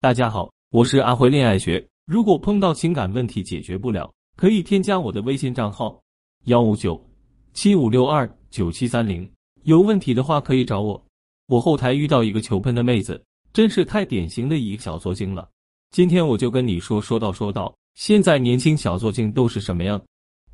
大家好，我是阿辉恋爱学。如果碰到情感问题解决不了，可以添加我的微信账号幺五九七五六二九七三零。有问题的话可以找我。我后台遇到一个求喷的妹子，真是太典型的一个小作精了。今天我就跟你说说道说道，现在年轻小作精都是什么样？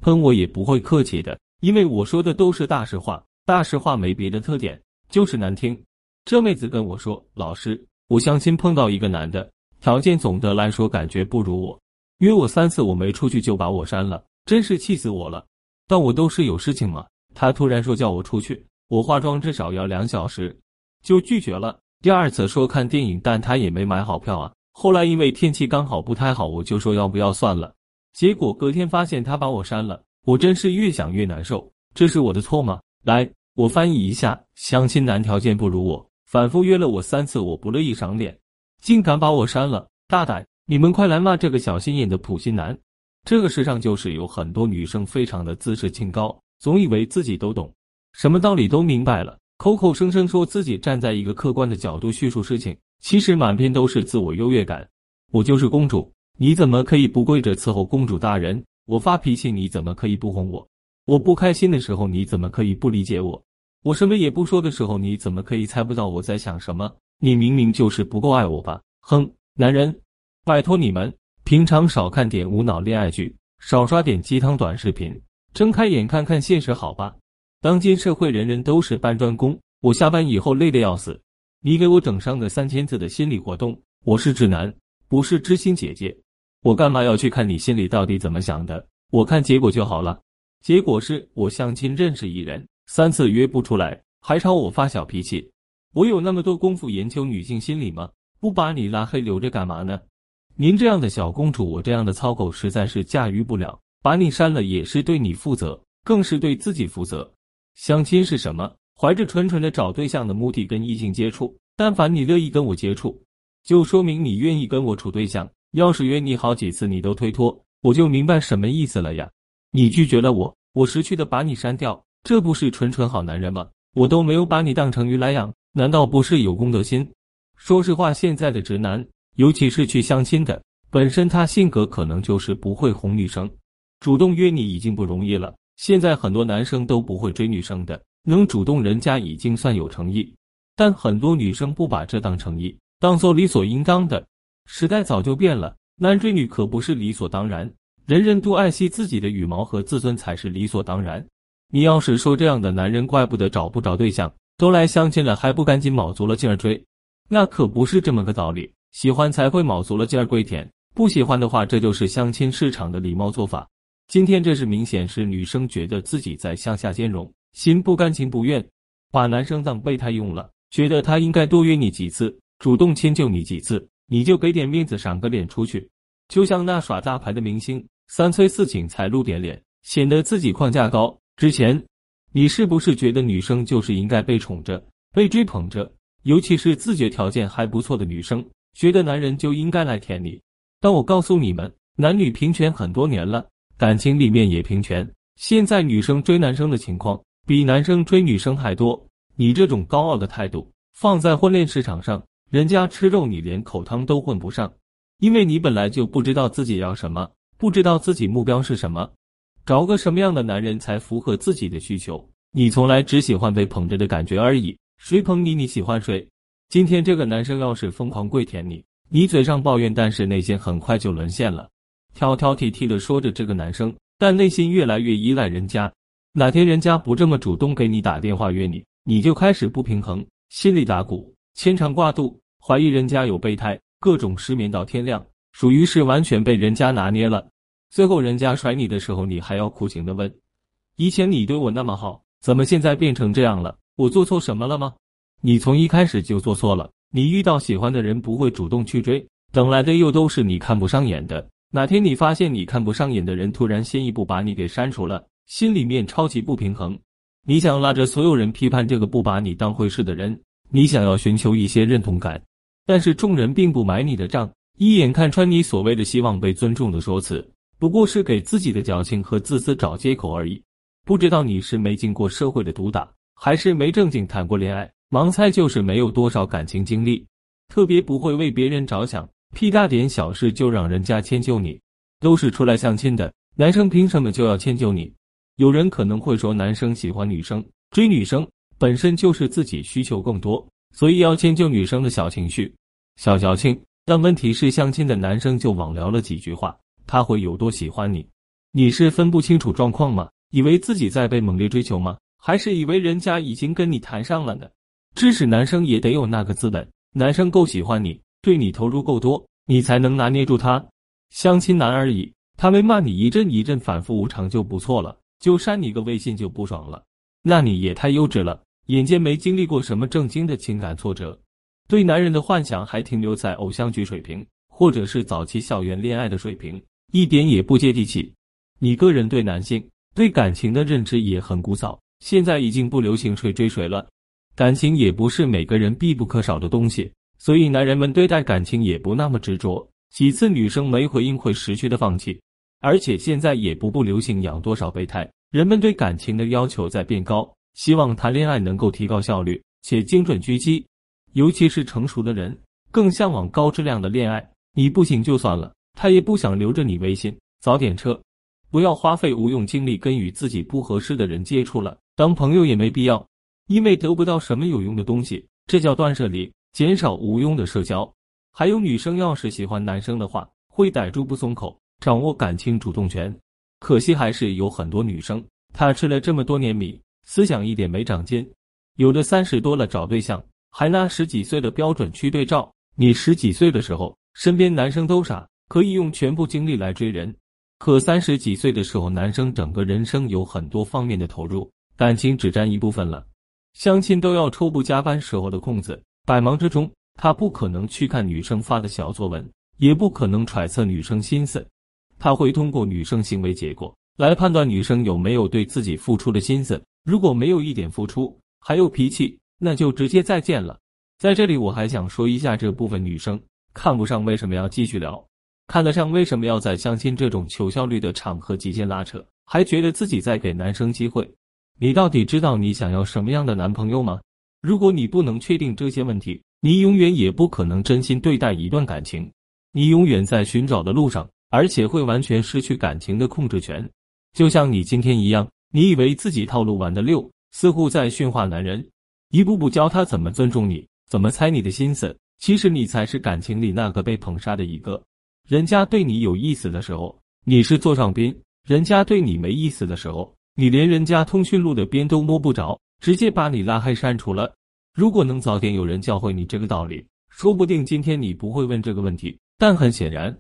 喷我也不会客气的，因为我说的都是大实话。大实话没别的特点，就是难听。这妹子跟我说，老师。我相亲碰到一个男的，条件总的来说感觉不如我，约我三次我没出去就把我删了，真是气死我了。但我都是有事情嘛，他突然说叫我出去，我化妆至少要两小时，就拒绝了。第二次说看电影，但他也没买好票啊。后来因为天气刚好不太好，我就说要不要算了。结果隔天发现他把我删了，我真是越想越难受。这是我的错吗？来，我翻译一下：相亲男条件不如我。反复约了我三次，我不乐意赏脸，竟敢把我删了，大胆！你们快来骂这个小心眼的普信男！这个世上就是有很多女生非常的自视清高，总以为自己都懂，什么道理都明白了，口口声声说自己站在一个客观的角度叙述事情，其实满篇都是自我优越感。我就是公主，你怎么可以不跪着伺候公主大人？我发脾气，你怎么可以不哄我？我不开心的时候，你怎么可以不理解我？我什么也不说的时候，你怎么可以猜不到我在想什么？你明明就是不够爱我吧？哼，男人，拜托你们平常少看点无脑恋爱剧，少刷点鸡汤短视频，睁开眼看看现实好吧？当今社会人人都是搬砖工，我下班以后累得要死，你给我整上个三千字的心理活动，我是直男，不是知心姐姐，我干嘛要去看你心里到底怎么想的？我看结果就好了，结果是我相亲认识一人。三次约不出来，还朝我发小脾气。我有那么多功夫研究女性心理吗？不把你拉黑留着干嘛呢？您这样的小公主，我这样的糙狗实在是驾驭不了。把你删了也是对你负责，更是对自己负责。相亲是什么？怀着纯纯的找对象的目的跟异性接触。但凡你乐意跟我接触，就说明你愿意跟我处对象。要是约你好几次你都推脱，我就明白什么意思了呀。你拒绝了我，我识趣的把你删掉。这不是纯纯好男人吗？我都没有把你当成鱼来养，难道不是有公德心？说实话，现在的直男，尤其是去相亲的，本身他性格可能就是不会哄女生，主动约你已经不容易了。现在很多男生都不会追女生的，能主动人家已经算有诚意。但很多女生不把这当诚意，当做理所应当的。时代早就变了，男追女可不是理所当然，人人都爱惜自己的羽毛和自尊才是理所当然。你要是说这样的男人怪不得找不着对象，都来相亲了还不赶紧卯足了劲儿追，那可不是这么个道理。喜欢才会卯足了劲儿跪舔，不喜欢的话，这就是相亲市场的礼貌做法。今天这是明显是女生觉得自己在向下兼容，心不甘情不愿，把男生当备胎用了，觉得他应该多约你几次，主动迁就你几次，你就给点面子赏个脸出去。就像那耍大牌的明星，三催四请才露点脸，显得自己框架高。之前，你是不是觉得女生就是应该被宠着、被追捧着？尤其是自觉条件还不错的女生，觉得男人就应该来舔你。但我告诉你们，男女平权很多年了，感情里面也平权。现在女生追男生的情况比男生追女生还多。你这种高傲的态度放在婚恋市场上，人家吃肉你连口汤都混不上，因为你本来就不知道自己要什么，不知道自己目标是什么。找个什么样的男人才符合自己的需求？你从来只喜欢被捧着的感觉而已。谁捧你，你喜欢谁？今天这个男生要是疯狂跪舔你，你嘴上抱怨，但是内心很快就沦陷了，挑挑剔剔的说着这个男生，但内心越来越依赖人家。哪天人家不这么主动给你打电话约你，你就开始不平衡，心里打鼓，牵肠挂肚，怀疑人家有备胎，各种失眠到天亮，属于是完全被人家拿捏了。最后，人家甩你的时候，你还要苦情的问：“以前你对我那么好，怎么现在变成这样了？我做错什么了吗？”你从一开始就做错了。你遇到喜欢的人不会主动去追，等来的又都是你看不上眼的。哪天你发现你看不上眼的人突然先一步把你给删除了，心里面超级不平衡。你想拉着所有人批判这个不把你当回事的人，你想要寻求一些认同感，但是众人并不买你的账，一眼看穿你所谓的希望被尊重的说辞。不过是给自己的矫情和自私找借口而已。不知道你是没经过社会的毒打，还是没正经谈过恋爱，盲猜就是没有多少感情经历，特别不会为别人着想。屁大点小事就让人家迁就你，都是出来相亲的，男生凭什么就要迁就你？有人可能会说，男生喜欢女生，追女生本身就是自己需求更多，所以要迁就女生的小情绪、小矫情。但问题是，相亲的男生就网聊了几句话，他会有多喜欢你？你是分不清楚状况吗？以为自己在被猛烈追求吗？还是以为人家已经跟你谈上了呢？知识男生也得有那个资本，男生够喜欢你，对你投入够多，你才能拿捏住他。相亲男而已，他没骂你一阵一阵反复无常就不错了，就删你个微信就不爽了，那你也太幼稚了，眼见没经历过什么正经的情感挫折。对男人的幻想还停留在偶像剧水平，或者是早期校园恋爱的水平，一点也不接地气。你个人对男性、对感情的认知也很古早，现在已经不流行谁追谁了。感情也不是每个人必不可少的东西，所以男人们对待感情也不那么执着。几次女生没回应会识趣的放弃，而且现在也不不流行养多少备胎，人们对感情的要求在变高，希望谈恋爱能够提高效率且精准狙击。尤其是成熟的人更向往高质量的恋爱。你不行就算了，他也不想留着你微信。早点撤，不要花费无用精力跟与自己不合适的人接触了。当朋友也没必要，因为得不到什么有用的东西。这叫断舍离，减少无用的社交。还有女生要是喜欢男生的话，会逮住不松口，掌握感情主动权。可惜还是有很多女生，她吃了这么多年米，思想一点没长进。有的三十多了找对象。还拿十几岁的标准去对照，你十几岁的时候，身边男生都傻，可以用全部精力来追人；可三十几岁的时候，男生整个人生有很多方面的投入，感情只占一部分了。相亲都要抽不加班时候的空子，百忙之中，他不可能去看女生发的小作文，也不可能揣测女生心思，他会通过女生行为结果来判断女生有没有对自己付出的心思。如果没有一点付出，还有脾气。那就直接再见了。在这里，我还想说一下这部分女生看不上为什么要继续聊，看得上为什么要在相亲这种求效率的场合极限拉扯，还觉得自己在给男生机会。你到底知道你想要什么样的男朋友吗？如果你不能确定这些问题，你永远也不可能真心对待一段感情。你永远在寻找的路上，而且会完全失去感情的控制权。就像你今天一样，你以为自己套路玩的溜，似乎在驯化男人。一步步教他怎么尊重你，怎么猜你的心思。其实你才是感情里那个被捧杀的一个。人家对你有意思的时候，你是座上宾；人家对你没意思的时候，你连人家通讯录的边都摸不着，直接把你拉黑删除了。如果能早点有人教会你这个道理，说不定今天你不会问这个问题。但很显然，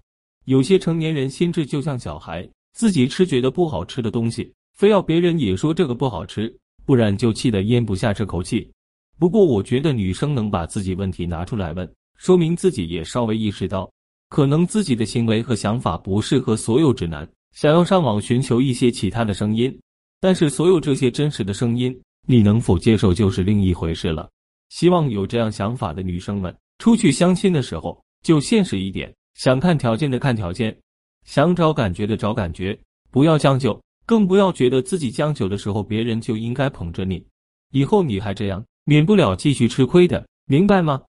有些成年人心智就像小孩，自己吃觉得不好吃的东西，非要别人也说这个不好吃，不然就气得咽不下这口气。不过，我觉得女生能把自己问题拿出来问，说明自己也稍微意识到，可能自己的行为和想法不适合所有直男，想要上网寻求一些其他的声音。但是，所有这些真实的声音，你能否接受就是另一回事了。希望有这样想法的女生们，出去相亲的时候就现实一点，想看条件的看条件，想找感觉的找感觉，不要将就，更不要觉得自己将就的时候别人就应该捧着你。以后你还这样。免不了继续吃亏的，明白吗？